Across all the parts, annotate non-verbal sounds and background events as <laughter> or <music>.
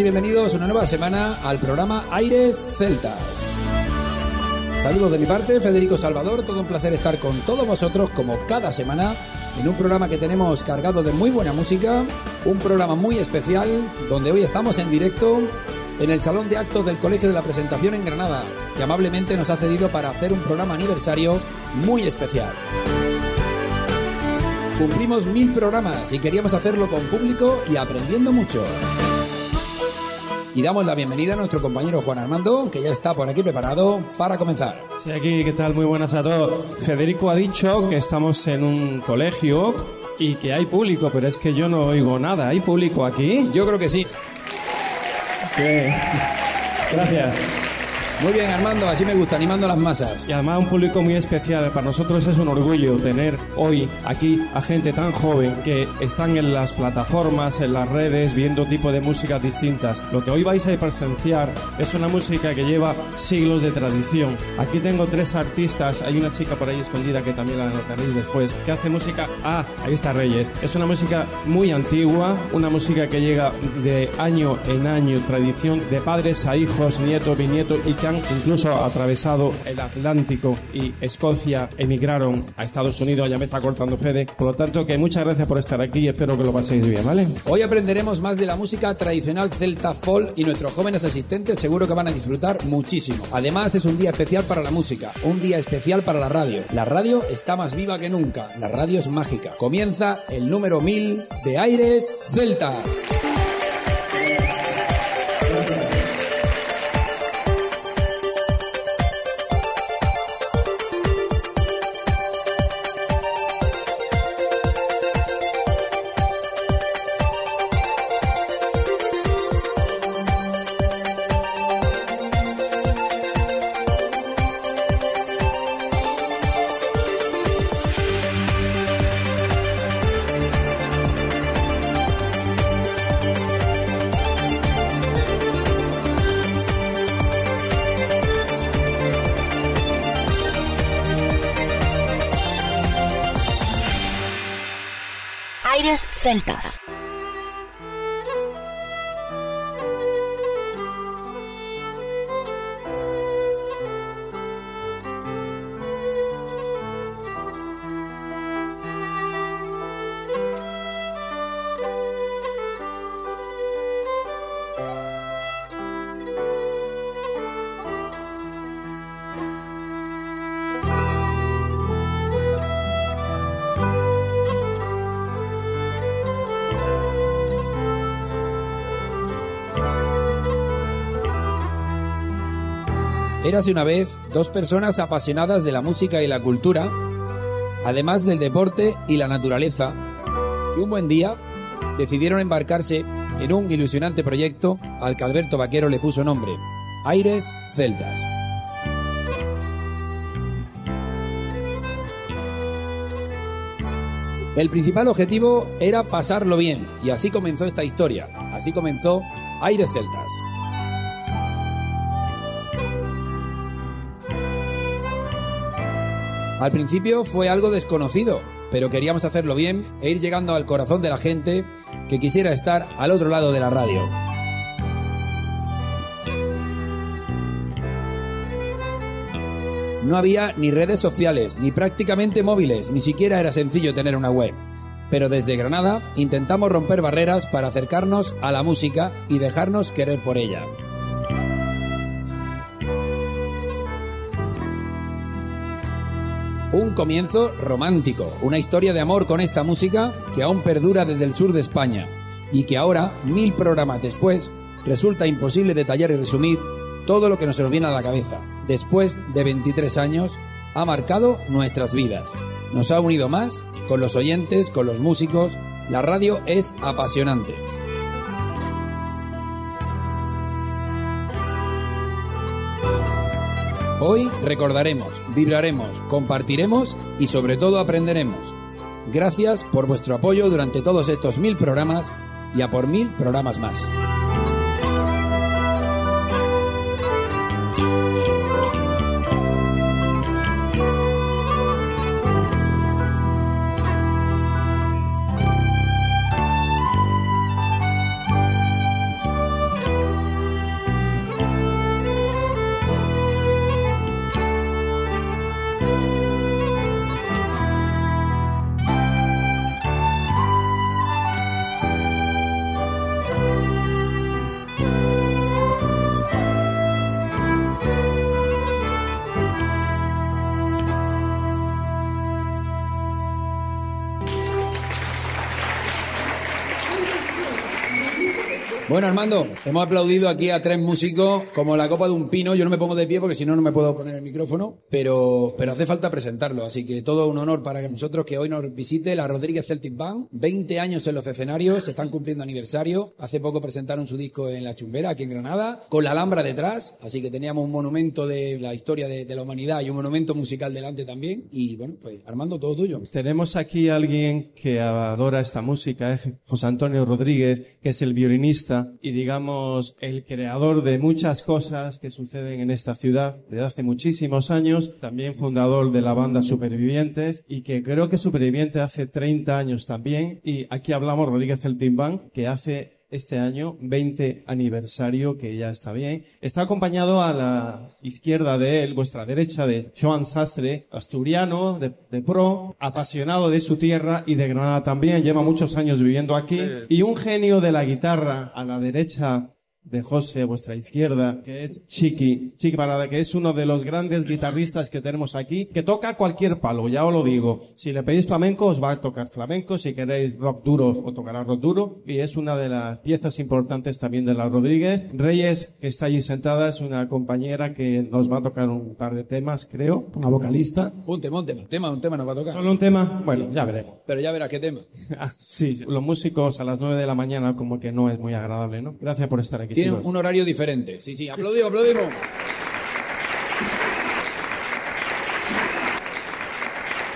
Y bienvenidos una nueva semana al programa Aires Celtas. Saludos de mi parte, Federico Salvador, todo un placer estar con todos vosotros como cada semana en un programa que tenemos cargado de muy buena música, un programa muy especial donde hoy estamos en directo en el Salón de Actos del Colegio de la Presentación en Granada, que amablemente nos ha cedido para hacer un programa aniversario muy especial. Cumplimos mil programas y queríamos hacerlo con público y aprendiendo mucho. Y damos la bienvenida a nuestro compañero Juan Armando, que ya está por aquí preparado para comenzar. Sí, aquí, ¿qué tal? Muy buenas a todos. Federico ha dicho que estamos en un colegio y que hay público, pero es que yo no oigo nada. ¿Hay público aquí? Yo creo que sí. ¿Qué? Gracias. Muy bien, Armando, así me gusta, animando las masas. Y además un público muy especial. Para nosotros es un orgullo tener hoy aquí a gente tan joven que están en las plataformas, en las redes, viendo tipo de músicas distintas. Lo que hoy vais a presenciar es una música que lleva siglos de tradición. Aquí tengo tres artistas. Hay una chica por ahí escondida que también la notaréis después, que hace música... Ah, ahí está Reyes. Es una música muy antigua, una música que llega de año en año, tradición de padres a hijos, nietos, bisnietos y que incluso atravesado el Atlántico y Escocia emigraron a Estados Unidos, ya me está cortando Fede. Por lo tanto, que muchas gracias por estar aquí y espero que lo paséis bien, ¿vale? Hoy aprenderemos más de la música tradicional celta folk y nuestros jóvenes asistentes seguro que van a disfrutar muchísimo. Además, es un día especial para la música, un día especial para la radio. La radio está más viva que nunca, la radio es mágica. Comienza el número 1000 de Aires Celtas. Érase una vez dos personas apasionadas de la música y la cultura, además del deporte y la naturaleza, que un buen día decidieron embarcarse en un ilusionante proyecto al que Alberto Vaquero le puso nombre, Aires Celtas. El principal objetivo era pasarlo bien, y así comenzó esta historia, así comenzó Aires Celtas. Al principio fue algo desconocido, pero queríamos hacerlo bien e ir llegando al corazón de la gente que quisiera estar al otro lado de la radio. No había ni redes sociales, ni prácticamente móviles, ni siquiera era sencillo tener una web. Pero desde Granada intentamos romper barreras para acercarnos a la música y dejarnos querer por ella. Un comienzo romántico, una historia de amor con esta música que aún perdura desde el sur de España y que ahora, mil programas después, resulta imposible detallar y resumir todo lo que nos viene a la cabeza. Después de 23 años, ha marcado nuestras vidas. Nos ha unido más con los oyentes, con los músicos. La radio es apasionante. Hoy recordaremos, vibraremos, compartiremos y sobre todo aprenderemos. Gracias por vuestro apoyo durante todos estos mil programas y a por mil programas más. Bueno, Armando, hemos aplaudido aquí a tres músicos como la copa de un pino. Yo no me pongo de pie porque si no, no me puedo poner el micrófono, pero, pero hace falta presentarlo. Así que todo un honor para nosotros que hoy nos visite la Rodríguez Celtic Band. 20 años en los escenarios, se están cumpliendo aniversario. Hace poco presentaron su disco en La Chumbera, aquí en Granada, con la Alhambra detrás. Así que teníamos un monumento de la historia de, de la humanidad y un monumento musical delante también. Y bueno, pues Armando, todo tuyo. Tenemos aquí a alguien que adora esta música, es José Antonio Rodríguez, que es el violinista y digamos el creador de muchas cosas que suceden en esta ciudad desde hace muchísimos años, también fundador de la banda Supervivientes y que creo que Superviviente hace 30 años también. Y aquí hablamos Rodríguez el que hace este año, 20 aniversario, que ya está bien. Está acompañado a la izquierda de él, vuestra derecha, de Joan Sastre, asturiano, de, de, pro, apasionado de su tierra y de Granada también, lleva muchos años viviendo aquí, y un genio de la guitarra a la derecha de José vuestra izquierda, que es Chiqui, Chiqui Parada, que es uno de los grandes guitarristas que tenemos aquí, que toca cualquier palo, ya os lo digo. Si le pedís flamenco, os va a tocar flamenco, si queréis rock duro, os tocará rock duro, y es una de las piezas importantes también de la Rodríguez. Reyes, que está allí sentada, es una compañera que nos va a tocar un par de temas, creo, una vocalista. Un tema, un tema, tema, un tema nos va a tocar. ¿Solo un tema? Bueno, sí. ya veremos. Pero ya verás qué tema. <laughs> Ah, sí, los músicos a las nueve de la mañana como que no es muy agradable, ¿no? Gracias por estar aquí. Tienen un horario diferente. Sí, sí, aplaudimos, aplaudimos.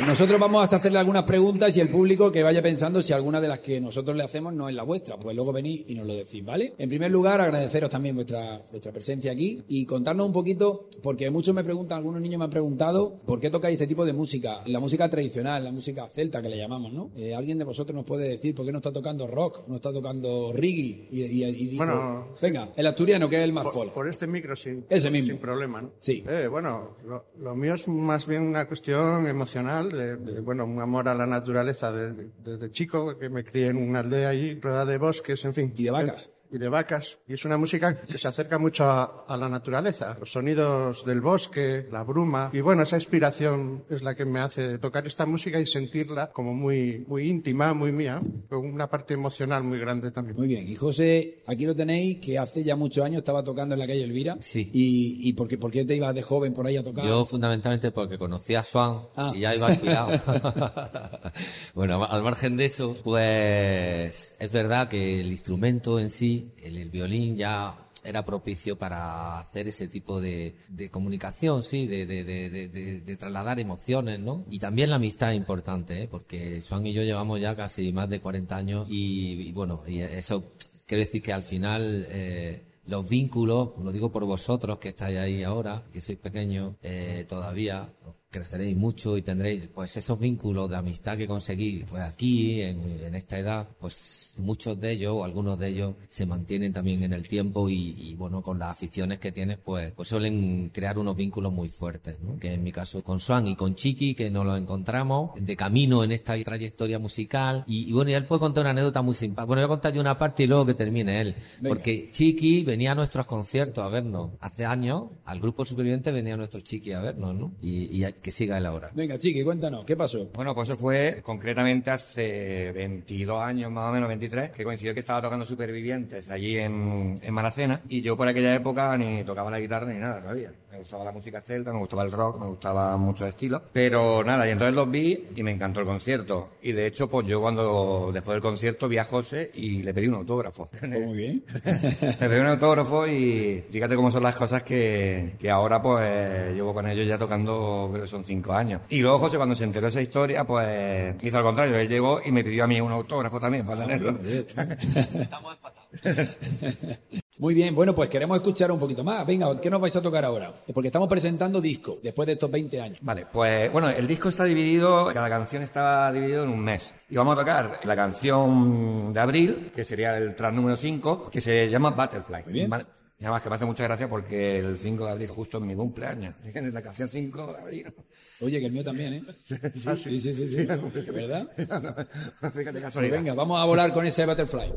Nosotros vamos a hacerle algunas preguntas y el público que vaya pensando si alguna de las que nosotros le hacemos no es la vuestra. Pues luego venís y nos lo decís, ¿vale? En primer lugar, agradeceros también vuestra, vuestra presencia aquí y contarnos un poquito, porque muchos me preguntan, algunos niños me han preguntado, ¿por qué tocáis este tipo de música? La música tradicional, la música celta que le llamamos, ¿no? Eh, ¿Alguien de vosotros nos puede decir por qué no está tocando rock, no está tocando reggae? Y, y, y dijo, bueno, venga, el asturiano que es el más por, folk. Por este micro sin, Ese mismo. sin problema, ¿no? Sí. Eh, bueno, lo, lo mío es más bien una cuestión emocional de, bueno, un amor a la naturaleza desde, chico, que me crié en una aldea ahí, rodeada de bosques, en fin. Y de vacas. Y de vacas. Y es una música que se acerca mucho a, a, la naturaleza. Los sonidos del bosque, la bruma. Y bueno, esa inspiración es la que me hace tocar esta música y sentirla como muy, muy íntima, muy mía. Con una parte emocional muy grande también. Muy bien. Y José, aquí lo tenéis, que hace ya muchos años estaba tocando en la calle Elvira. Sí. ¿Y, y por, qué, por qué te ibas de joven por ahí a tocar? Yo fundamentalmente porque conocí a Swan ah. y ya iba inspirado. <laughs> <laughs> bueno, al margen de eso, pues es verdad que el instrumento en sí, el, violín ya era propicio para hacer ese tipo de, de comunicación, sí, de, de, de, trasladar emociones, ¿no? Y también la amistad es importante, ¿eh? porque Swan y yo llevamos ya casi más de 40 años y, bueno, y eso quiere decir que al final eh, los vínculos, lo digo por vosotros que estáis ahí ahora, que sois pequeños eh, todavía, creceréis mucho y tendréis pues esos vínculos de amistad que conseguís pues aquí en, en esta edad pues muchos de ellos o algunos de ellos se mantienen también en el tiempo y, y bueno con las aficiones que tienes pues pues suelen crear unos vínculos muy fuertes ¿no? que en mi caso con Swan y con Chiqui que nos lo encontramos de camino en esta trayectoria musical y, y bueno y él puede contar una anécdota muy simpática bueno voy a contar yo una parte y luego que termine él Venga. porque Chiqui venía a nuestros conciertos a vernos hace años al grupo superviviente venía nuestro Chiqui a vernos ¿no? y, y que siga él ahora. Venga, Chiqui, cuéntanos, ¿qué pasó? Bueno, pues eso fue concretamente hace 22 años, más o menos 23, que coincidió que estaba tocando Supervivientes allí en, en Maracena y yo por aquella época ni tocaba la guitarra ni nada todavía. Me gustaba la música celta, me gustaba el rock, me gustaba muchos estilos, pero nada, y entonces los vi y me encantó el concierto. Y de hecho, pues yo cuando después del concierto vi a José y le pedí un autógrafo. Muy <laughs> bien. le pedí un autógrafo y fíjate cómo son las cosas que, que ahora pues llevo con ellos ya tocando, creo que son cinco años. Y luego José cuando se enteró de esa historia, pues hizo al contrario, él llegó y me pidió a mí un autógrafo también para tenerlo. <laughs> <laughs> Muy bien, bueno, pues queremos escuchar un poquito más. Venga, ¿qué nos vais a tocar ahora? Porque estamos presentando disco después de estos 20 años. Vale, pues bueno, el disco está dividido, cada canción está dividido en un mes. Y vamos a tocar la canción de abril, que sería el track número 5, que se llama Butterfly. Muy bien. Vale. Y además que me hace mucha gracia porque el 5 de abril justo es mi cumpleaños. En <laughs> la canción 5 de abril. Oye, que el mío también, ¿eh? <laughs> Sí, sí, sí, sí. ¿Verdad? <laughs> Fíjate Pues casualidad. venga, vamos a volar con ese Butterfly.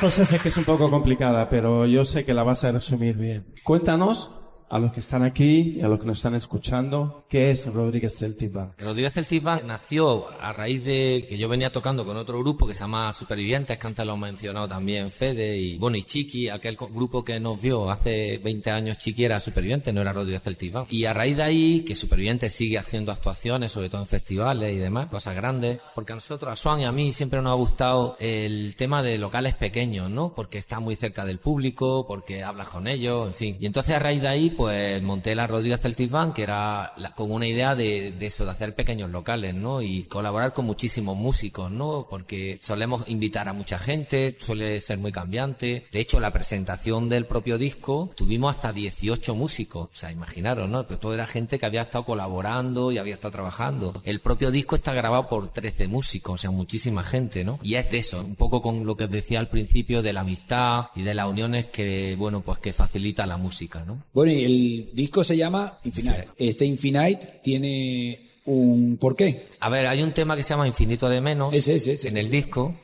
José, sé que es un poco complicada, pero yo sé que la vas a resumir bien. Cuéntanos a los que están aquí y a los que nos están escuchando, ¿qué es Rodríguez Celtic Band? Rodríguez Celtic Band nació a raíz de que yo venía tocando con otro grupo que se llama Supervivientes, que antes lo ha mencionado también Fede y y Chiqui, aquel grupo que nos vio hace 20 años Chiqui era Supervivientes, no era Rodríguez Celtic Band. Y a raíz de ahí que Supervivientes sigue haciendo actuaciones, sobre todo en festivales y demás, cosas grandes, porque a nosotros, a Swan y a mí siempre nos ha gustado el tema de locales pequeños, ¿no? Porque está muy cerca del público, porque hablas con ellos, en fin. Y entonces a raíz de ahí pues monté la Rodríguez Celtic Band, que era con una idea de, eso, de hacer pequeños locales, ¿no? Y colaborar con muchísimos músicos, ¿no? Porque solemos invitar a mucha gente, suele ser muy cambiante. De hecho, la presentación del propio disco tuvimos hasta 18 músicos, o sea, imaginaros, ¿no? Pues todo era gente que había estado colaborando y había estado trabajando. El propio disco está grabado por 13 músicos, o sea, muchísima gente, ¿no? Y es de eso, un poco con lo que decía al principio de la amistad y de las uniones que, bueno, pues que facilita la música, ¿no? Bueno, el disco se llama Infinite. Este Infinite tiene un porqué. A ver, hay un tema que se llama Infinito de Menos Ese, ese, ese. en el disco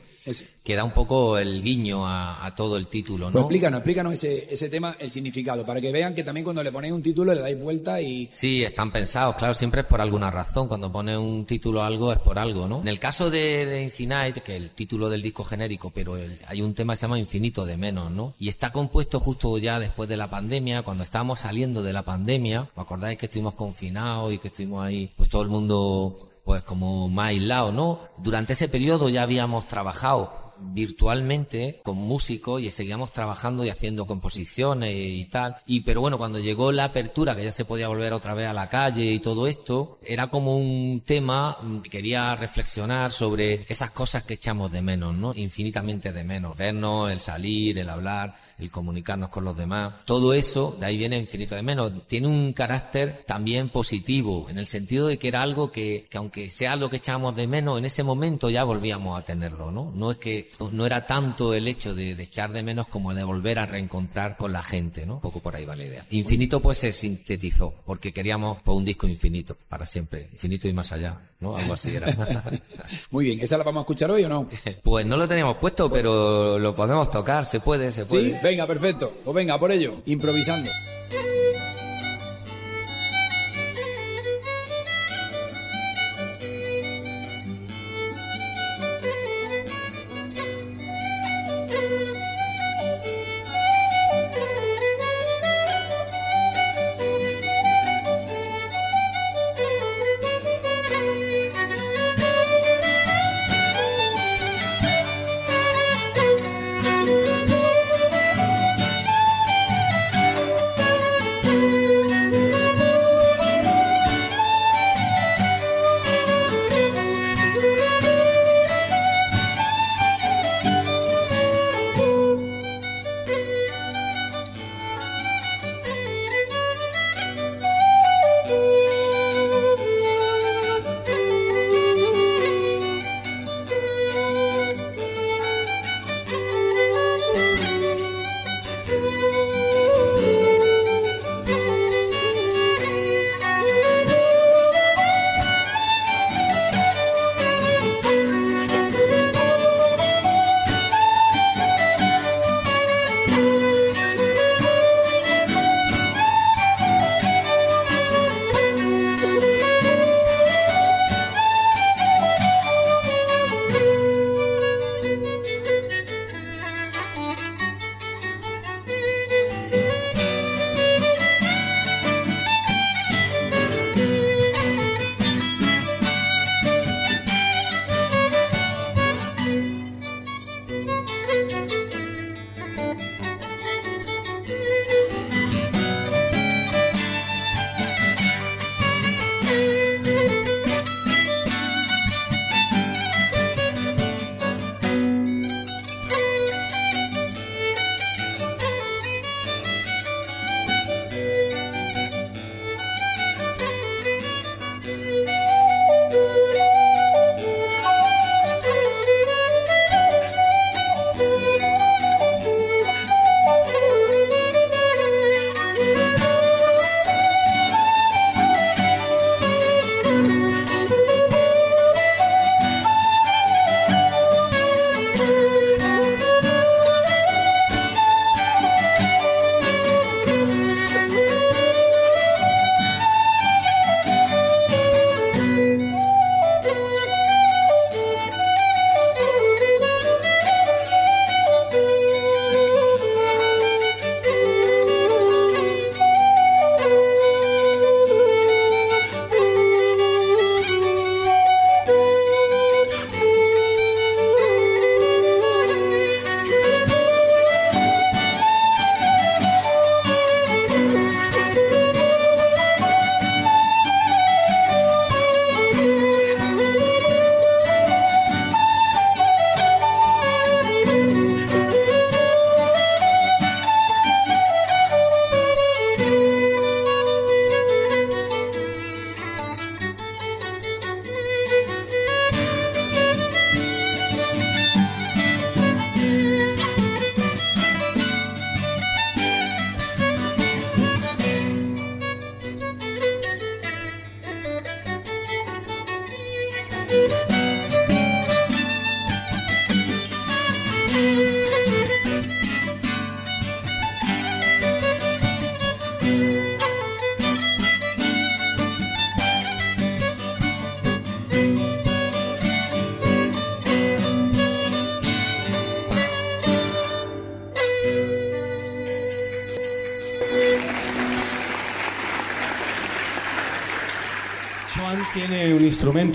que da un poco el guiño a, todo el título, ¿no? Pues explícanos, explícanos ese, ese tema, el significado, para que vean que también cuando le ponéis un título le dais vuelta y... Sí, están pensados, claro, siempre es por alguna razón, cuando pones un título a algo es por algo, ¿no? En el caso de, de Infinite, que es el título del disco genérico, pero hay un tema que se llama Infinito de Menos, ¿no? Y está compuesto justo ya después de la pandemia, cuando estábamos saliendo de la pandemia, ¿os acordáis que estuvimos confinados y que estuvimos ahí, pues todo el mundo pues como más aislado, ¿no? Durante ese periodo ya habíamos trabajado virtualmente con músicos y seguíamos trabajando y haciendo composiciones y tal. Y pero bueno, cuando llegó la apertura, que ya se podía volver otra vez a la calle y todo esto, era como un tema que quería reflexionar sobre esas cosas que echamos de menos, ¿no? Infinitamente de menos. Vernos, el salir, el hablar, el comunicarnos con los demás. Todo eso, de ahí viene infinito de menos, tiene un carácter también positivo, en el sentido de que era algo que, que aunque sea algo que echábamos de menos, en ese momento ya volvíamos a tenerlo, ¿no? No es que, no era tanto el hecho de, echar de menos como de volver a reencontrar con la gente, ¿no? Un poco por ahí va la idea. Infinito pues se sintetizó, porque queríamos pues, un disco infinito, para siempre, infinito y más allá. ¿no? Algo así era. <laughs> Muy bien, ¿esa la vamos a escuchar hoy o no? Pues no lo teníamos puesto, pero lo podemos tocar, se puede, se puede. Sí, venga, perfecto. Pues venga, por ello, improvisando.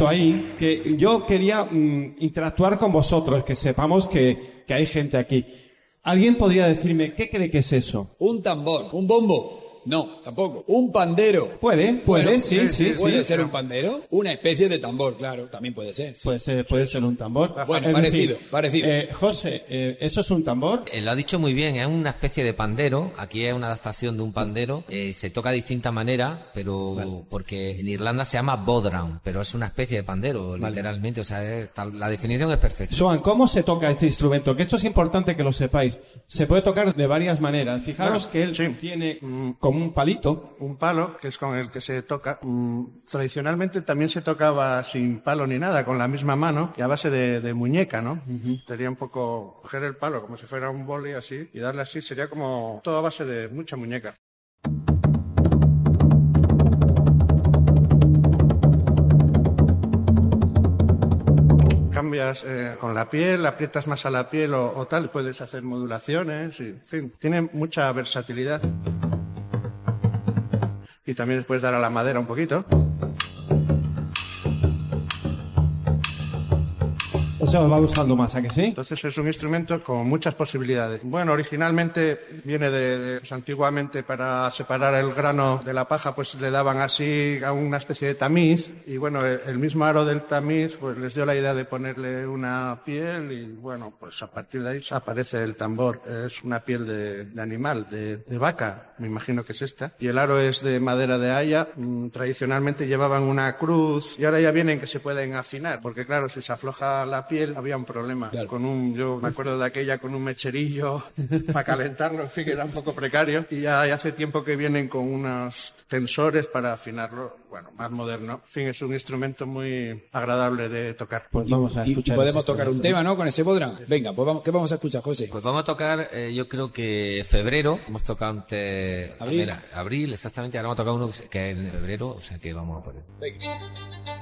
Ahí que yo quería mm, interactuar con vosotros, que sepamos que, que hay gente aquí. ¿Alguien podría decirme qué cree que es eso? Un tambor, un bombo. No, tampoco. Un pandero. Puede, puede, Bueno, sí, sí, sí. ¿Puede ser un pandero? Una especie de tambor, claro, también puede ser. sí. Puede ser, puede ser un tambor. Bueno, Es parecido, parecido. eh, José, eh, ¿eso es un tambor? Eh, lo ha dicho muy bien, es una especie de pandero. Aquí es una adaptación de un pandero. Eh, se toca de distinta manera, pero porque en Irlanda se llama bodram, pero es una especie de pandero, literalmente. O sea, es tal- la definición es perfecta. Joan, ¿cómo se toca este instrumento? Que esto es importante que lo sepáis. Se puede tocar de varias maneras. Fijaros Bueno, que él sí. tiene mm, un palito. Un palo, que es con el que se toca. Mm, tradicionalmente también se tocaba sin palo ni nada, con la misma mano y a base de, de muñeca, ¿no? Sería un poco coger el palo como si fuera un boli así y darle así. Sería como todo a base de mucha muñeca. Cambias eh, con la piel, aprietas más a la piel o, o tal, puedes hacer modulaciones, y, en fin, tiene mucha versatilidad. Y también puedes dar a la madera un poquito. Eso os va gustando más, ¿a que sí? Entonces es un instrumento con muchas posibilidades. Bueno, originalmente viene de, de- pues, antiguamente para separar el grano de la paja, pues le daban así a una especie de tamiz y bueno, el, el mismo aro del tamiz pues les dio la idea de ponerle una piel y bueno, pues a partir de ahí aparece el tambor. Es una piel de, de animal, de, de vaca, me imagino que es esta. Y el aro es de madera de haya. Mm, Tradicionalmente llevaban una cruz y ahora ya vienen que se pueden afinar, porque claro, si se afloja la piel había un problema. Claro. Con un, yo me acuerdo de aquella con un mecherillo <laughs> para calentarlo, en fin, que era un poco precario. Y ya, hace tiempo que vienen con unos tensores para afinarlo, bueno, más moderno. En fin, es un instrumento muy agradable de tocar. Pues vamos a Y- y escuchar. podemos tocar un tema, ¿no? Con ese bodram. Venga, pues vamos, ¿qué vamos a escuchar, José? Pues vamos a tocar, eh, yo creo que febrero, hemos tocado antes... Abril. mira, abril, exactamente, ahora vamos a tocar uno que es en febrero, o sea que vamos a poner. Venga.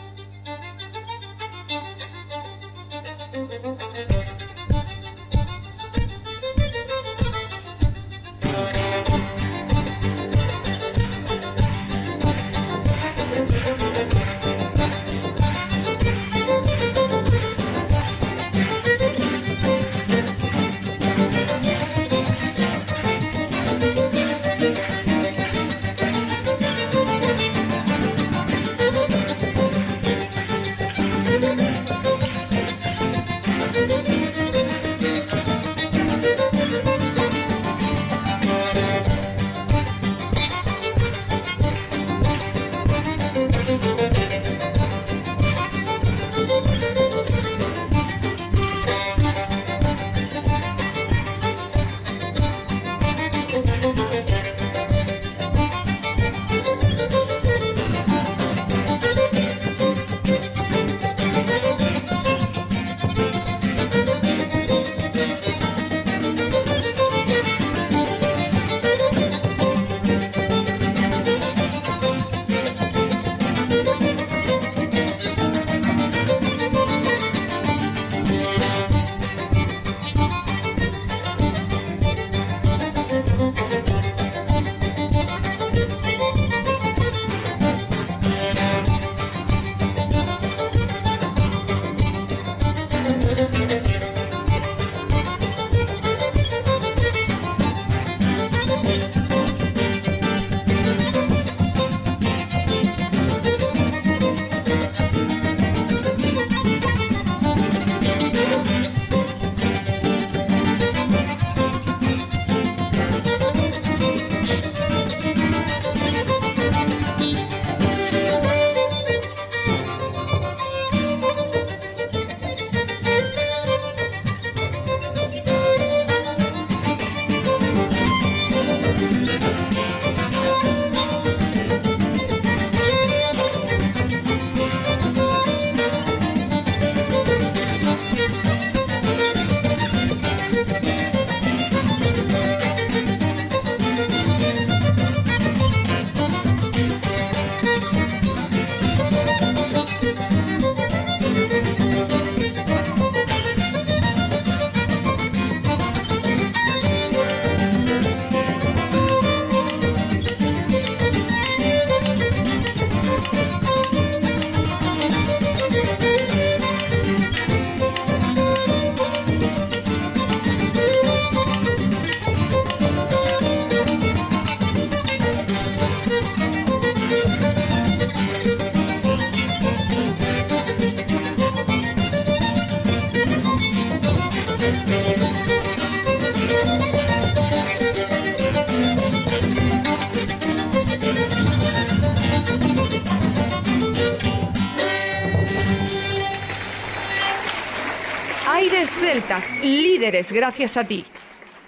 Líderes gracias a ti.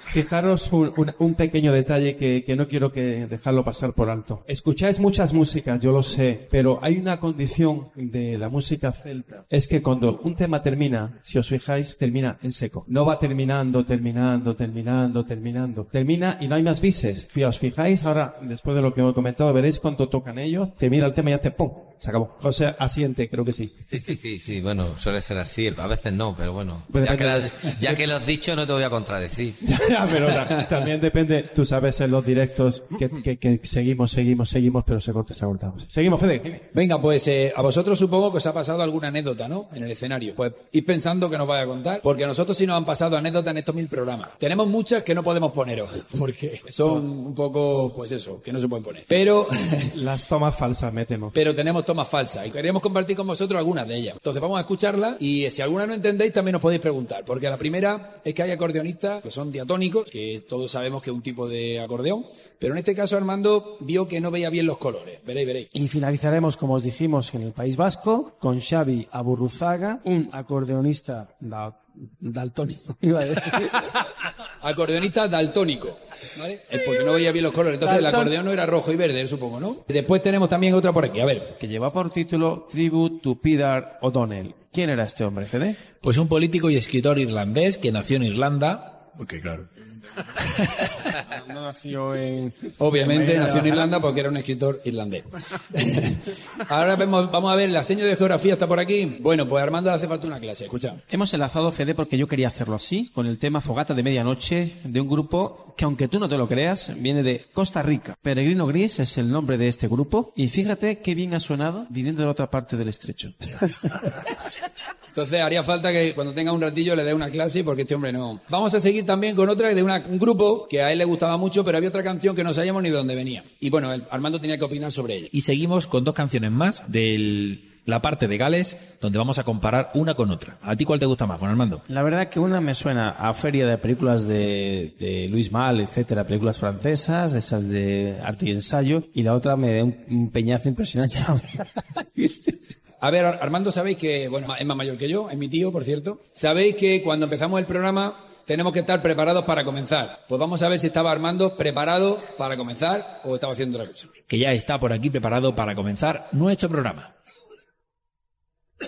Fijaros un, un- un pequeño detalle que, que no quiero que dejarlo pasar por alto. Escucháis muchas músicas, yo lo sé, pero hay una condición de la música celta. Es que cuando un tema termina, si os fijáis, termina en seco. No va terminando, terminando, terminando, terminando. Termina y no hay más bises. Si os fijáis, ahora, después de lo que os he comentado, veréis cuando tocan ellos, termina el tema y hace ¡pum! Se acabó. José asiente, creo que sí. Sí, sí, sí, sí, bueno, suele ser así, a veces no, pero bueno, Pues ya que, lo ya que lo has dicho no te voy a contradecir. <laughs> Ya, pero ta- también depende, tú sabes en los directos que, que- que seguimos, seguimos, seguimos, pero se corta, se corta. Seguimos, Fede. Venga, pues eh, a vosotros supongo que os ha pasado alguna anécdota, ¿no? En el escenario. Pues id pensando que nos vaya a contar, porque a nosotros sí nos han pasado anécdotas en estos mil programas. Tenemos muchas que no podemos poneros, <laughs> porque son un poco, pues eso, que no se pueden poner. Pero, <laughs> Las tomas falsas, me temo. pero tenemos tomas falsas y queríamos compartir con vosotros algunas de ellas. Entonces vamos a escucharlas y eh, si alguna no entendéis también nos podéis preguntar, porque la primera es que hay acordeonistas que son diatónicos, que todos sabemos que es un tipo de acordeón, pero en este caso Armando vio que no veía bien los colores. Veréis, veréis. Y finalizaremos, como os dijimos, en el País Vasco, con Xavi Aburruzaga, un acordeonista daltónico. <laughs> iba a decir. Acordeonista daltónico. ¿Vale? Es porque no veía bien los colores. Entonces el acordeón no era rojo y verde, supongo, ¿no? Después tenemos también otra por aquí. A ver. que lleva por título Tribute to Peter O'Donnell. ¿Quién era este hombre, Fede? Pues un político y escritor irlandés que nació en Irlanda. Porque claro. <laughs> No nació en... Obviamente nació en Irlanda porque era un escritor irlandés. <laughs> Ahora vemos, vamos a ver, la seño de geografía está por aquí. Bueno, pues a Armando le hace falta una clase, escucha. Hemos enlazado, Fede, porque yo quería hacerlo así, con el tema Fogata de Medianoche, de un grupo que, aunque tú no te lo creas, viene de Costa Rica. Peregrino Gris es el nombre de este grupo, y fíjate qué bien ha sonado viniendo de otra parte del estrecho. <laughs> Entonces haría falta que cuando tenga un ratillo le dé una clase porque este hombre no. Vamos a seguir también con otra de una- un grupo que a él le gustaba mucho, pero había otra canción que no sabíamos ni de dónde venía. Y bueno, el- Armando tenía que opinar sobre ella. Y seguimos con dos canciones más de la parte de Gales, donde vamos a comparar una con otra. ¿A ti cuál te gusta más, Juan Armando? La verdad que una me suena a feria de películas de, de Luis Mal, etcétera, películas francesas, esas de arte y ensayo, y la otra me da un, un peñazo impresionante. <laughs> A ver, Ar- Armando, sabéis que, bueno, es más mayor que yo, es mi tío, por cierto. Sabéis que cuando empezamos el programa tenemos que estar preparados para comenzar. Pues vamos a ver si estaba Armando preparado para comenzar o estaba haciendo otra cosa. Que ya está por aquí preparado para comenzar nuestro programa. <laughs>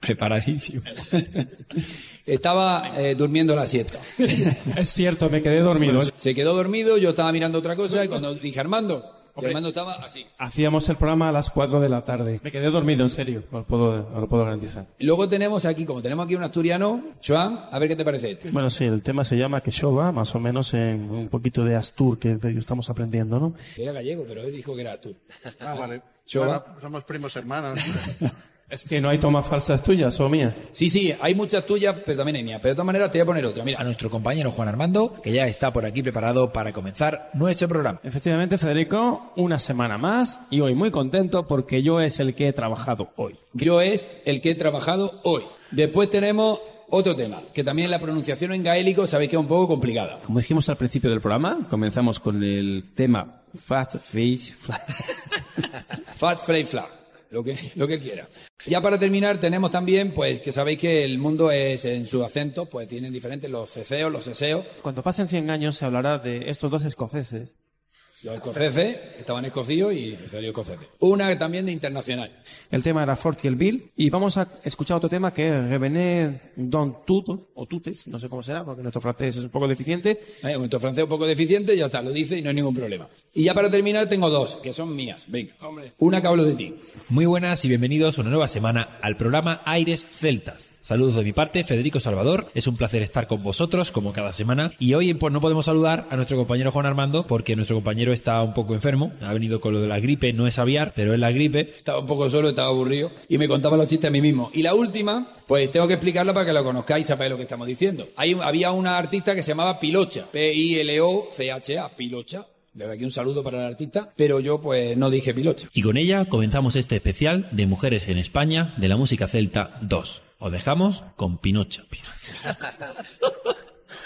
Preparadísimo. <laughs> Estaba eh, durmiendo la siesta. <laughs> Es cierto, me quedé dormido. Se quedó dormido, yo estaba mirando otra cosa y cuando dije Armando, y Armando estaba así. Hacíamos el programa a las 4 de la tarde. Me quedé dormido, en serio. Os, puedo, os lo puedo garantizar. Luego tenemos aquí, como tenemos aquí un asturiano, Joan, a ver qué te parece esto. bueno, sí, el tema se llama Quechova, más o menos en un poquito de Astur que estamos aprendiendo, ¿no? Era gallego, pero él dijo que era tú. Ah, vale. <laughs> Bueno, somos primos hermanos. <laughs> Es que no hay tomas falsas tuyas o mías. Sí, sí, hay muchas tuyas, pero también hay mías. Pero de todas maneras te voy a poner otra. Mira, A nuestro compañero Juan Armando, que ya está por aquí preparado para comenzar nuestro programa. Efectivamente, Federico, una semana más y hoy muy contento porque yo es el que he trabajado hoy. yo es el que he trabajado hoy. Después tenemos otro tema, que también la pronunciación en gaélico sabéis que es un poco complicada. Como dijimos al principio del programa, comenzamos con el tema Fat Fish. <laughs> Fat Flay Flag. Lo que, lo que quiera. Ya para terminar, tenemos también, pues, que sabéis que el mundo es en sus acentos, pues tienen diferentes los ceceos, los eseos. Cuando pasen 100 años se hablará de estos dos escoceses. Los escoceses estaban escocidos y salió escocés. Una también de internacional. El tema era Fort y el Bill. Y vamos a escuchar otro tema que es Revené Don Tuto, o Tutes, no sé cómo será, porque nuestro francés es un poco deficiente. Eh, Nuestro francés un poco deficiente, ya está, lo dice y no hay ningún problema. Y ya para terminar tengo dos, que son mías. Venga, una que hablo de ti. Muy buenas y bienvenidos una nueva semana al programa Aires Celtas. Saludos de mi parte, Federico Salvador. Es un placer estar con vosotros, como cada semana. Y hoy pues, no podemos saludar a nuestro compañero Juan Armando, porque nuestro compañero está un poco enfermo. Ha venido con lo de la gripe, no es aviar, pero es la gripe. Estaba un poco solo, estaba aburrido y me contaba los chistes a mí mismo. Y la última, pues tengo que explicarla para que lo conozcáis y sepáis lo que estamos diciendo. Hay, había una artista que se llamaba Pilocha, P-I-L-O-C-H-A, Pilocha. Desde aquí un saludo para el artista, pero yo pues no dije Pilocha. Y con ella comenzamos este especial de Mujeres en España de la música celta 2. Os dejamos con Pinocha. <laughs>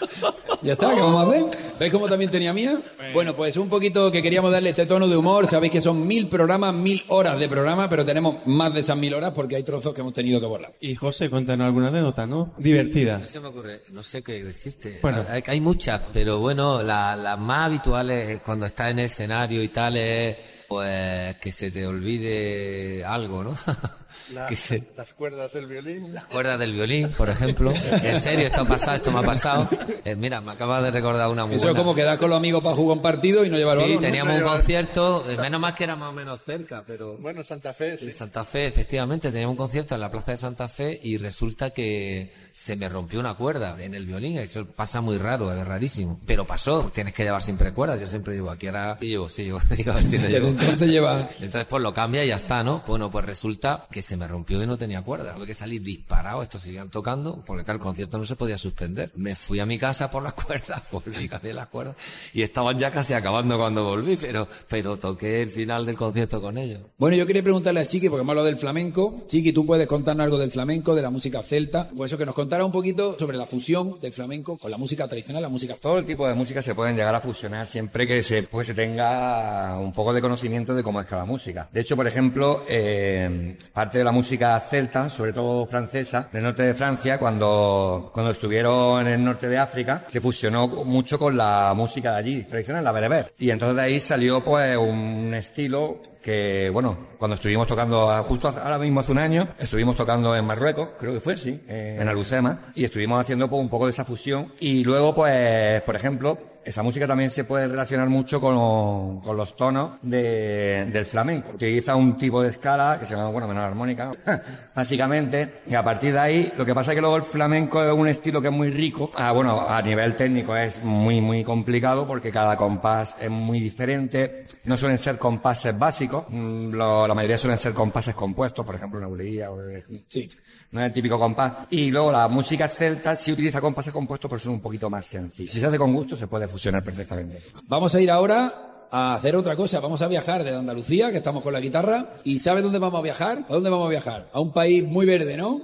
<laughs> Ya está, ¿qué vamos a hacer? ¿Veis cómo también tenía mía? Bueno, pues un poquito que queríamos darle este tono de humor. Sabéis que son mil programas, mil horas de programa, pero tenemos más de esas mil horas porque hay trozos que hemos tenido que borrar. Y José, cuéntanos alguna anécdota, ¿no? Divertida. No se me ocurre, no sé qué decirte. Bueno. Hay, hay muchas, pero bueno, la- las más habituales cuando estás en el escenario y tal es pues que se te olvide algo, ¿no? <laughs> que se, Las cuerdas del violín. las cuerdas del violín, por ejemplo. <laughs> En serio, esto ha pasado, esto me ha pasado. Eh, mira, me acaba de recordar una muy Eso es como quedar con los amigos para jugar un partido y no llevar Sí, balón, ¿no? teníamos un concierto, eh, menos mal que era más o menos cerca, pero... Bueno, Santa Fe, sí. En Santa Fe, efectivamente, teníamos un concierto en la plaza de Santa Fe y resulta que se me rompió una cuerda en el violín. Eso pasa muy raro, es rarísimo. Pero pasó, tienes que llevar siempre cuerdas. Yo siempre digo, aquí ahora sí llevo, sí llevo, <laughs> digo, a ver si le Desde llevo. <laughs> entonces lleva... Entonces, pues lo cambia y ya está, ¿no? Bueno, pues resulta que se me rompió y no tenía cuerda. Tuve que salir disparado, estos seguían tocando, porque claro, el concierto no se podía suspender. Me fui a mi casa por las <laughs> cuerdas, volví, cambié las cuerdas, y estaban ya casi acabando cuando volví, pero, pero toqué el final del concierto con ellos. Bueno, yo quería preguntarle a Chiqui, porque hemos hablado del flamenco. Chiqui, tú puedes contarnos algo del flamenco, de la música celta. Pues eso, que nos contara un poquito sobre la fusión del flamenco con la música tradicional, la música Todo el tipo de música se pueden llegar a fusionar siempre que se, pues, se tenga un poco de conocimiento de cómo es cada música. De hecho, por ejemplo, eh, parte de la música celta, sobre todo francesa, del norte de Francia, cuando, cuando estuvieron en el norte de África, se fusionó mucho con la música de allí, tradicional, la bereber. Y entonces de ahí salió pues un estilo que, bueno, cuando estuvimos tocando, a- justo ahora mismo hace un año, estuvimos tocando en Marruecos, creo que fue, sí, eh, en Alucema, y estuvimos haciendo pues, un poco de esa fusión. Y luego, pues, por ejemplo, esa música también se puede relacionar mucho con, con los tonos de- del flamenco. Utiliza un tipo de escala que se llama, bueno, menor armónica, <laughs> básicamente, y a partir de ahí, lo que pasa es que luego el flamenco es un estilo que es muy rico. Ah, bueno, a nivel técnico es muy, muy complicado porque cada compás es muy diferente. No suelen ser compases básicos, mm, la mayoría suelen ser compases compuestos, por ejemplo, una bulería o Sí. No es el típico compás. Y luego la música celta sí utiliza compases compuestos, pero son un poquito más sencillos. Si se hace con gusto, se puede fusionar perfectamente. Vamos a ir ahora a hacer otra cosa. Vamos a viajar desde Andalucía, que estamos con la guitarra. ¿Y sabes dónde vamos a viajar? ¿A dónde vamos a viajar? A un país muy verde, ¿no?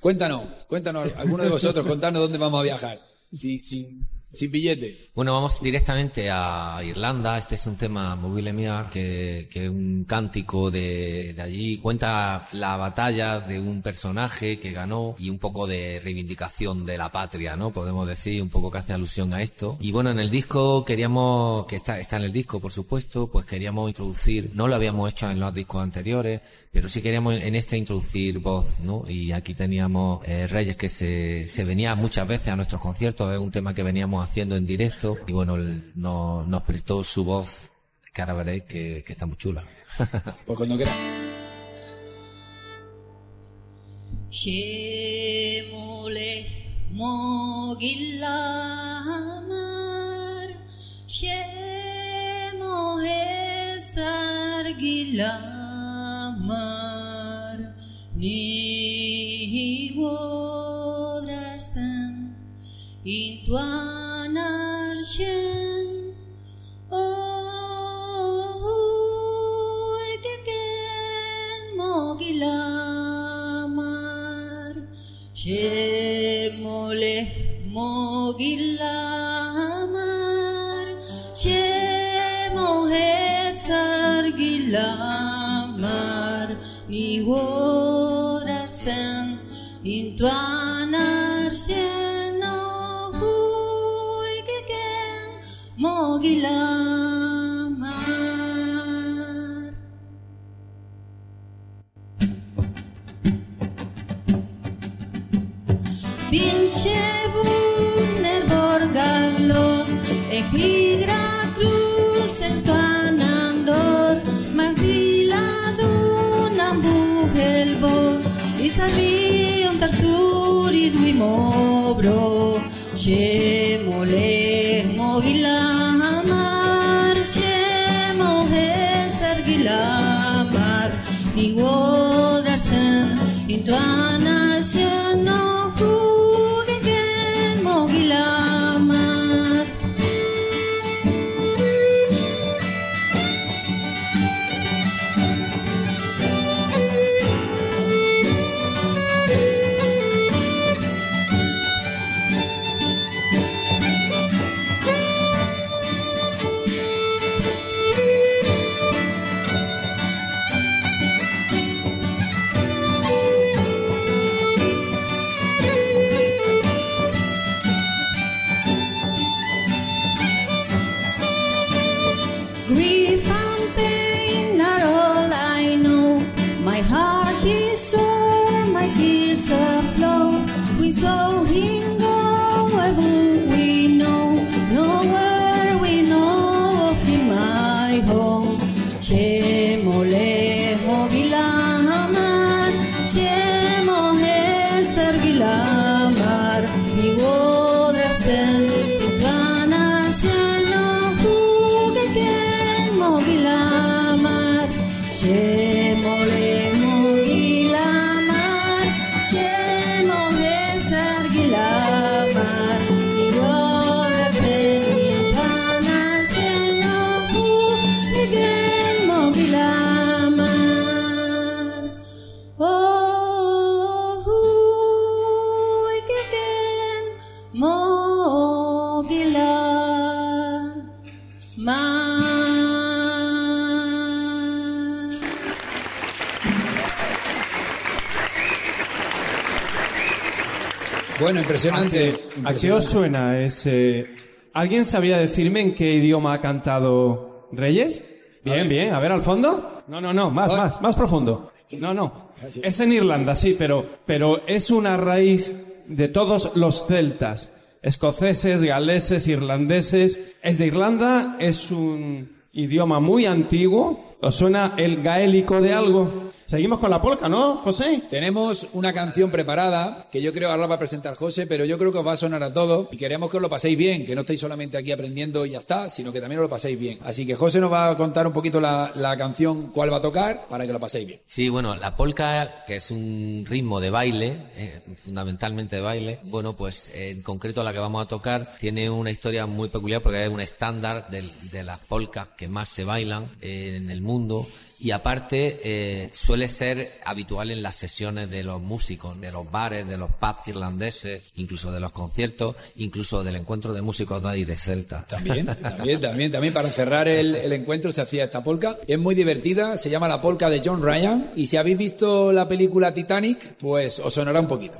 Cuéntanos, cuéntanos, alguno de vosotros, contadnos dónde vamos a viajar. Sí, sin, sin billete. Bueno, vamos directamente a Irlanda. Este es un tema Mobile Mia, que, que un cántico de, de allí. Cuenta la batalla de un personaje que ganó y un poco de reivindicación de la patria, ¿no? Podemos decir, un poco que hace alusión a esto. Y bueno, en el disco queríamos, que está, está en el disco, por supuesto, pues queríamos introducir, no lo habíamos hecho en los discos anteriores, pero sí queríamos en este introducir voz, ¿no? Y aquí teníamos eh, Reyes que se, se venía muchas veces a nuestros conciertos, es un tema que veníamos haciendo en directo y bueno, no- nos prestó su voz, que ahora veréis que, que está muy chula. <laughs> Pues cuando quieras. Shemole mogilamar Shemohe sargilamar Ni wodrarsen Intuanar shen. Oh, ekeken mogilamar Shemolech mogilamar Shemohesar gilamar Ni wodrarsen Intuanar shen Oh, ekeken mogilamar heser gilamar, mi Impresionante. ¿A qué, a qué os suena ese...? ¿Alguien sabría decirme en qué idioma ha cantado Reyes? Bien, bien. A ver, al fondo. No, no, no. Más, más, más profundo. No, no. Es en Irlanda, sí, pero, pero es una raíz de todos los celtas. Escoceses, galeses, irlandeses. Es de Irlanda, es un idioma muy antiguo. ¿Os suena el gaélico de algo? Seguimos con la polca, ¿no, José? Tenemos una canción preparada que yo creo ahora va a presentar José, pero yo creo que os va a sonar a todos y queremos que os lo paséis bien, que no estéis solamente aquí aprendiendo y ya está, sino que también os lo paséis bien. Así que José nos va a contar un poquito la, la canción, cuál va a tocar, para que lo paséis bien. Sí, bueno, la polka, que es un ritmo de baile, eh, fundamentalmente de baile, bueno, pues eh, en concreto la que vamos a tocar tiene una historia muy peculiar porque es un estándar de, de las polcas que más se bailan eh, en el mundo y aparte eh, suele ser habitual en las sesiones de los músicos, de los bares, de los pubs irlandeses, incluso de los conciertos, incluso del encuentro de músicos de aire celta. También, <laughs> también, también, también para cerrar el, el encuentro se hacía esta polka. Es muy divertida, se llama la polka de John Ryan y si habéis visto la película Titanic, pues os sonará un poquito.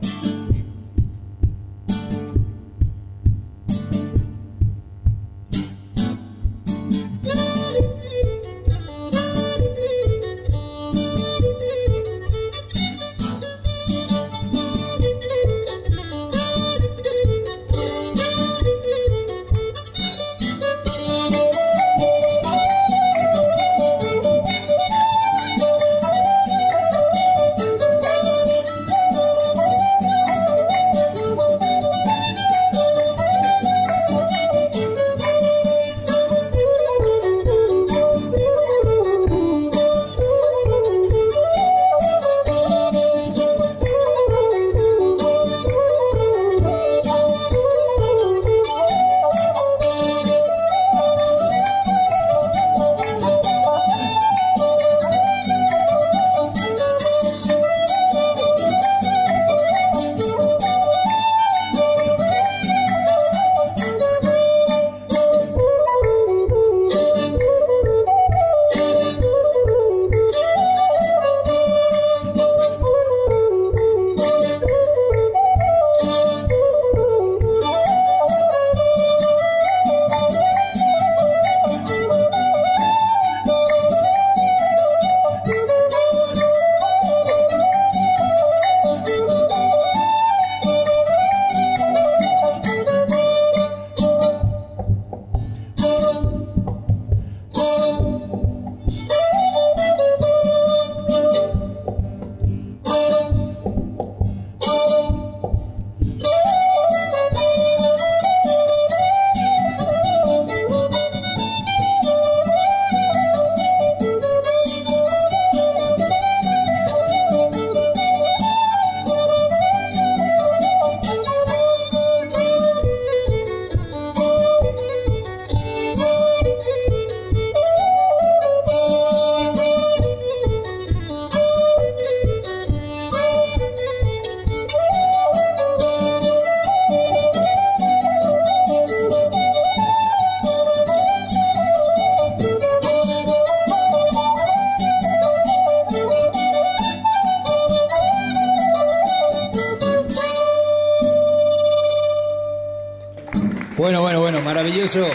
Maravilloso,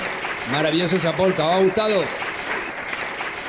maravilloso esa polka. ¿Os ha gustado?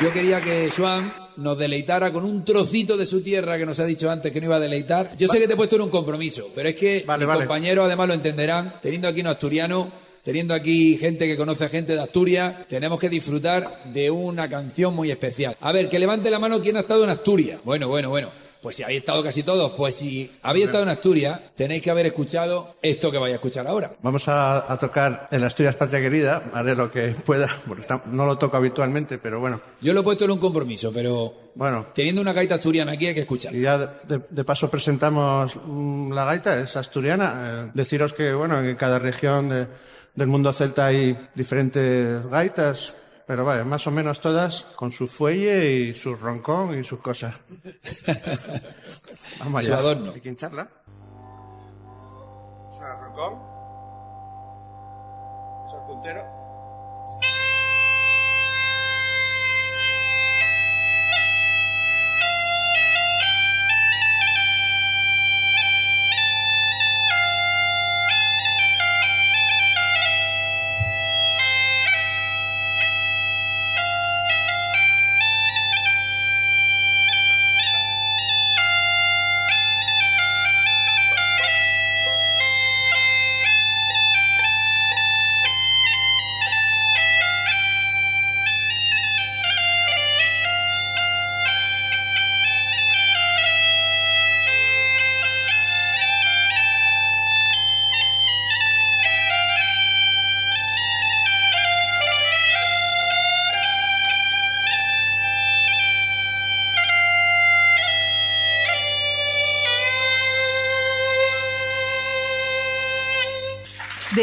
Yo quería que Joan nos deleitara con un trocito de su tierra que nos ha dicho antes que no iba a deleitar. Yo sé que te he puesto en un compromiso, pero es que Vale, mis vale. compañeros además lo entenderán, teniendo aquí un asturiano, teniendo aquí gente que conoce a gente de Asturias, tenemos que disfrutar de una canción muy especial. A ver, que levante la mano quien ha estado en Asturias. Bueno, bueno, bueno. Pues si habéis estado casi todos, pues si habéis estado en Asturias, tenéis que haber escuchado esto que vais a escuchar ahora. Vamos a, a tocar en Asturias Patria Querida, haré lo que pueda, porque no lo toco habitualmente, pero bueno. Yo lo he puesto en un compromiso, pero Bueno, teniendo una gaita asturiana aquí hay que escuchar. y ya de, de paso presentamos mm, la gaita, es asturiana. Eh, deciros que, bueno, en cada región de- del mundo celta hay diferentes gaitas, pero vale, más o menos todas con su fuelle y su roncón y sus cosas. <laughs> Vamos Su allá. adorno. Hay que hincharla. Suena el roncón. Es el puntero.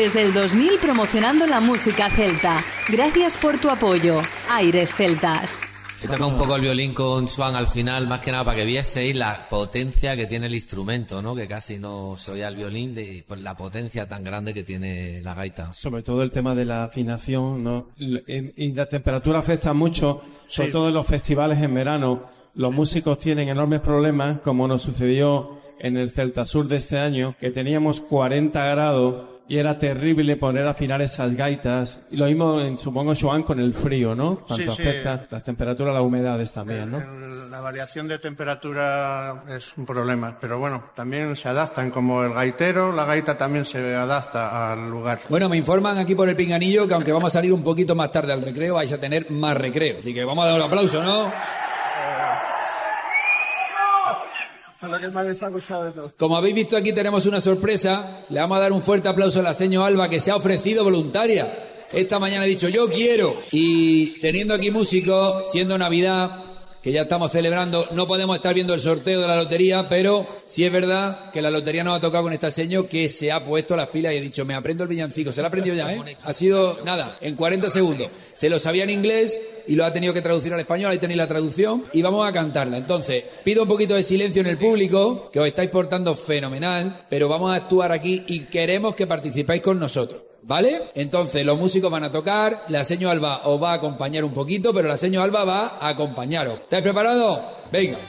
Desde el 2000 promocionando la música celta. Gracias por tu apoyo. Aires Celtas. He tocado un poco el violín con Swan al final, más que nada para que vieseis la potencia que tiene el instrumento, ¿no? Que casi no se oía el violín, de pues, la potencia tan grande que tiene la gaita. Sobre todo el tema de la afinación, ¿no? Y la temperatura afecta mucho, sobre todo en los festivales en verano. Los músicos tienen enormes problemas, como nos sucedió en el Celta Sur de este año, que teníamos 40 grados y era terrible poner a afinar esas gaitas. Y lo mismo, en, supongo, Joan, con el frío, ¿no? Cuanto sí. afecta las temperaturas, las humedades también, ¿no? La variación de temperatura es un problema, pero bueno, también se adaptan, como el gaitero, la gaita también se adapta al lugar. Bueno, me informan aquí por el pinganillo que aunque vamos a salir un poquito más tarde al recreo, vais a tener más recreo. Así que vamos a dar un aplauso, ¿no? Como habéis visto aquí tenemos una sorpresa. Le vamos a dar un fuerte aplauso a la señora Alba que se ha ofrecido voluntaria. Esta mañana ha dicho yo quiero. Y teniendo aquí músicos, siendo Navidad, que ya estamos celebrando, no podemos estar viendo el sorteo de la lotería, pero sí es verdad que la lotería nos ha tocado con esta señor que se ha puesto las pilas y ha dicho me aprendo el villancico. Se lo ha aprendido ya, ¿eh? Ha sido nada, en 40 segundos. Se lo sabía en inglés y lo ha tenido que traducir al español. Ahí tenéis la traducción y vamos a cantarla. Entonces, pido un poquito de silencio en el público, que os estáis portando fenomenal, pero vamos a actuar aquí y queremos que participéis con nosotros. ¿Vale? Entonces, los músicos van a tocar, la seño Alba os va a acompañar un poquito, pero la seño Alba va a acompañaros. ¿Estáis preparados? Venga.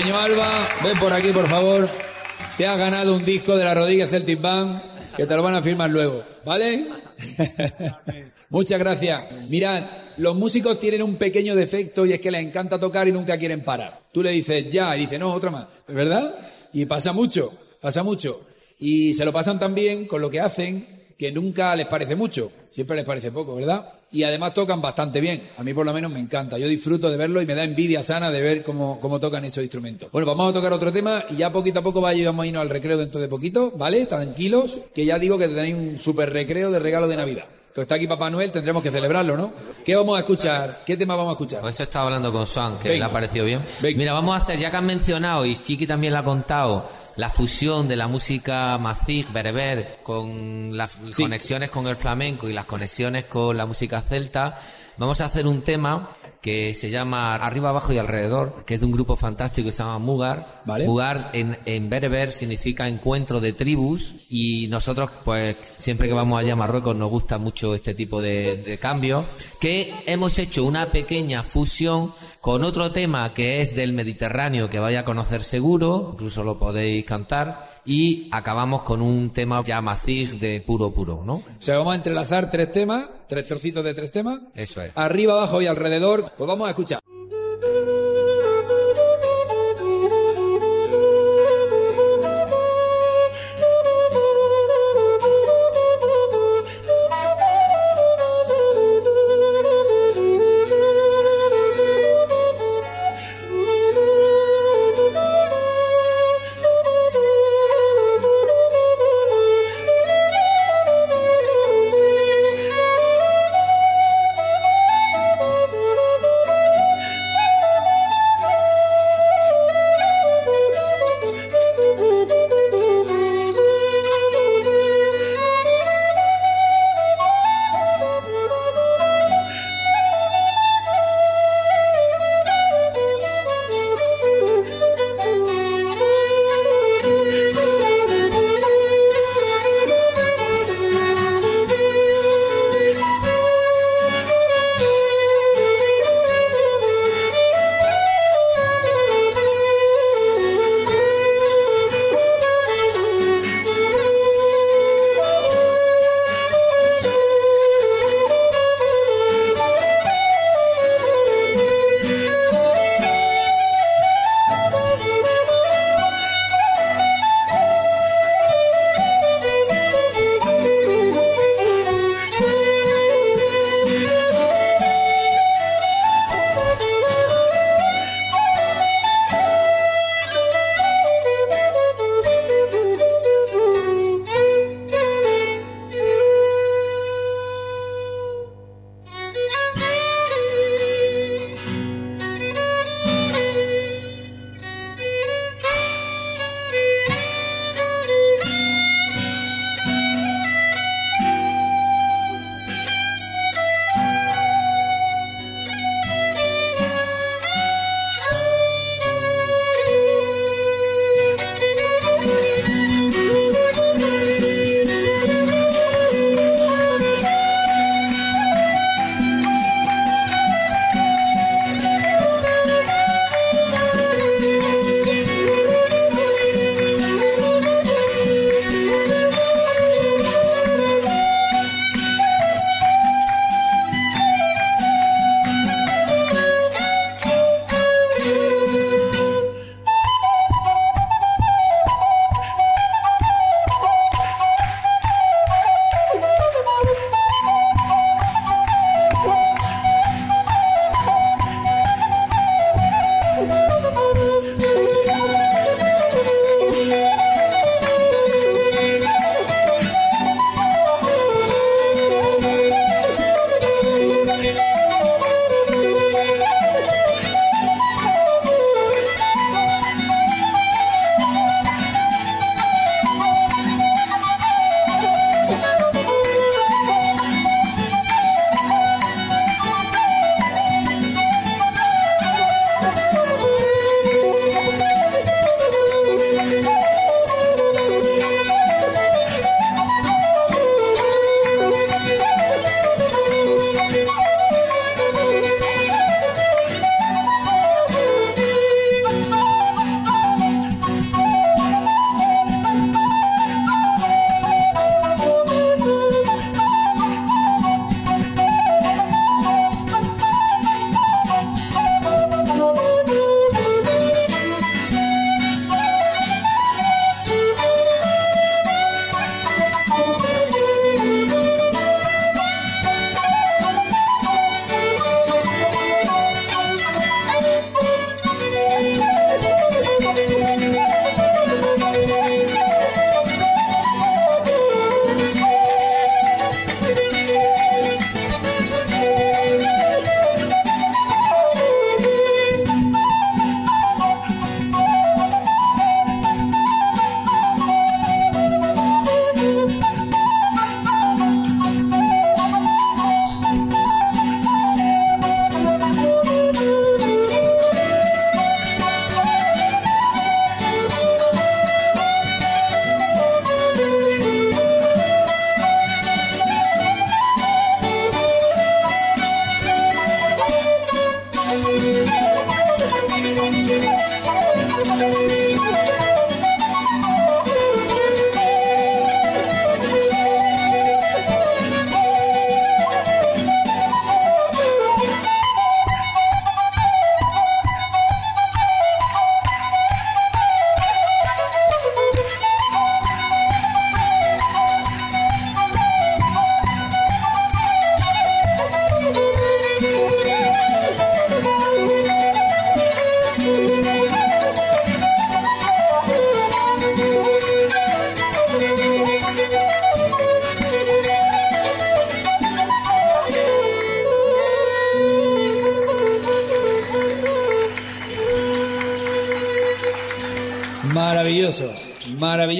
Señor Alba, ven por aquí, por favor. Te has ganado un disco de la Rodríguez Celtic Band que te lo van a firmar luego, ¿vale? <laughs> Muchas gracias. Mirad, los músicos tienen un pequeño defecto y es que les encanta tocar y nunca quieren parar. Tú le dices ya y dice no, otra más, ¿verdad? Y pasa mucho, pasa mucho. Y se lo pasan también con lo que hacen que nunca les parece mucho, siempre les parece poco, ¿verdad? Y además tocan bastante bien, a mí por lo menos me encanta, yo disfruto de verlo y me da envidia sana de ver cómo, cómo tocan esos instrumentos. Bueno, vamos a tocar otro tema y ya poquito a poco vamos a irnos al recreo dentro de poquito, ¿vale? Tranquilos, que ya digo que tenéis un super recreo de regalo de Navidad. Que está aquí Papá Noel, tendremos que celebrarlo, ¿no? ¿Qué vamos a escuchar? ¿Qué tema vamos a escuchar? Pues eso estaba hablando con Swan, que Venga. le ha parecido bien. Mira, vamos a hacer, ya que han mencionado, y Chiqui también lo ha contado, la fusión de la música mazig, bereber, con las conexiones con el flamenco y las conexiones con la música celta, vamos a hacer un tema que se llama Arriba, Abajo y Alrededor, que es de un grupo fantástico que se llama Mugar. Vale. Mugar en, en bereber significa encuentro de tribus y nosotros, pues, siempre que vamos allá a Marruecos nos gusta mucho este tipo de, de cambios, que hemos hecho una pequeña fusión con otro tema que es del Mediterráneo que vaya a conocer seguro, incluso lo podéis cantar, y acabamos con un tema ya maciz de puro puro, ¿no? O sea, vamos a entrelazar tres temas, tres trocitos de tres temas, Eso es. arriba, abajo y alrededor. Pues vamos a escuchar.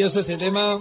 Maravilloso ese tema.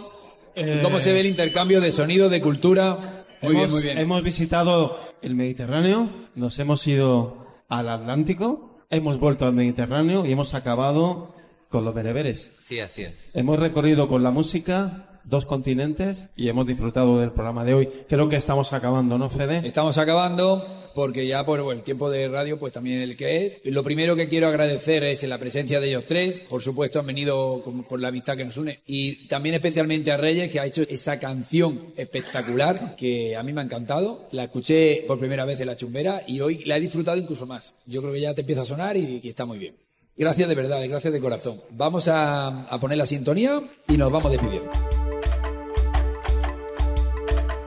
Eh, ¿Cómo se ve el intercambio de sonido, de cultura? Muy bien, hemos, muy bien. Hemos visitado el Mediterráneo, nos hemos ido al Atlántico, hemos vuelto al Mediterráneo y hemos acabado con los bereberes. Sí, así es. Hemos recorrido con la música dos continentes y hemos disfrutado del programa de hoy. Creo que estamos acabando, ¿no, Fede? Estamos acabando porque ya por el tiempo de radio pues también el que es. Lo primero que quiero agradecer es la presencia de ellos tres. Por supuesto han venido con- por la amistad que nos une. Y también especialmente a Reyes que ha hecho esa canción espectacular que a mí me ha encantado. La escuché por primera vez en la chumbera y hoy la he disfrutado incluso más. Yo creo que ya te empieza a sonar y, está muy bien. Gracias de verdad, gracias de corazón. Vamos a, a poner la sintonía y nos vamos despidiendo.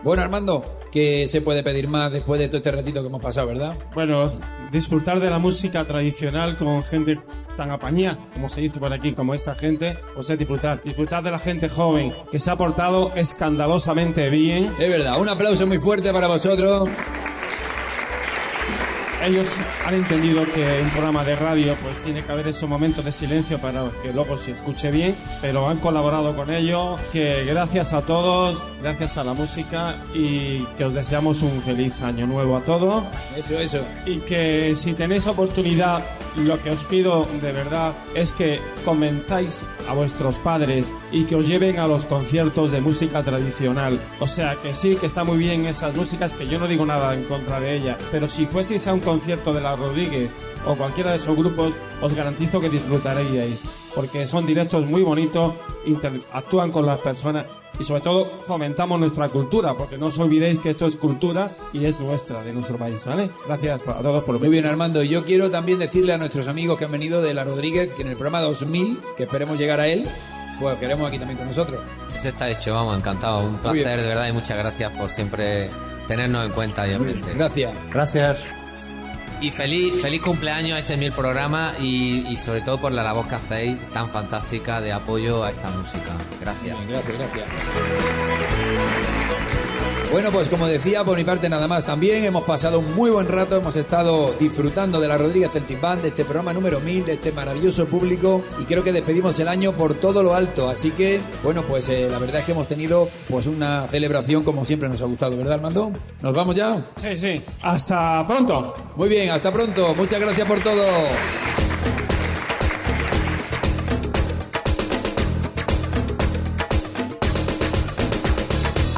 Bueno, Armando, ¿qué se puede pedir más después de todo este ratito que hemos pasado, verdad? Bueno, disfrutar de la música tradicional con gente tan apañada, como se dice por aquí, como esta gente, pues es disfrutar. Disfrutar de la gente joven, que se ha portado escandalosamente bien. Es verdad, un aplauso muy fuerte para vosotros. Ellos han entendido que un programa de radio pues tiene que haber esos momentos de silencio para que luego se escuche bien, pero han colaborado con ello, que gracias a todos, gracias a la música y que os deseamos un feliz año nuevo a todos. Eso, eso. Y que si tenéis oportunidad, lo que os pido de verdad es que comenzáis a vuestros padres y que os lleven a los conciertos de música tradicional. O sea, que sí, que está muy bien esas músicas, que yo no digo nada en contra de ellas, pero si fueseis a un concierto de la Rodríguez o cualquiera de esos grupos, os garantizo que disfrutaréis, porque son directos muy bonitos, interactúan con las personas y sobre todo fomentamos nuestra cultura, porque no os olvidéis que esto es cultura y es nuestra, de nuestro país, ¿vale? Gracias a todos por Muy bien, Armando. Yo quiero también decirle a nuestros amigos que han venido de la Rodríguez que en el programa 2000, que esperemos llegar a él, pues queremos aquí también con nosotros. Eso está hecho, vamos, encantado. Un placer, de verdad, y muchas gracias por siempre tenernos en cuenta diariamente. Gracias. Gracias. Y feliz, feliz cumpleaños a ese mil programa y, y sobre todo por la labor que hacéis tan fantástica de apoyo a esta música. Gracias. Gracias, gracias. Bueno, pues como decía, por mi parte nada más también. Hemos pasado un muy buen rato, hemos estado disfrutando de la Rodríguez Celtic Band, de este programa número 1000, de este maravilloso público y creo que despedimos el año por todo lo alto. Así que, bueno, pues eh, la verdad es que hemos tenido pues una celebración como siempre nos ha gustado, ¿verdad, Armando? ¿Nos vamos ya? Sí, sí. Hasta pronto. Muy bien, hasta pronto. Muchas gracias por todo.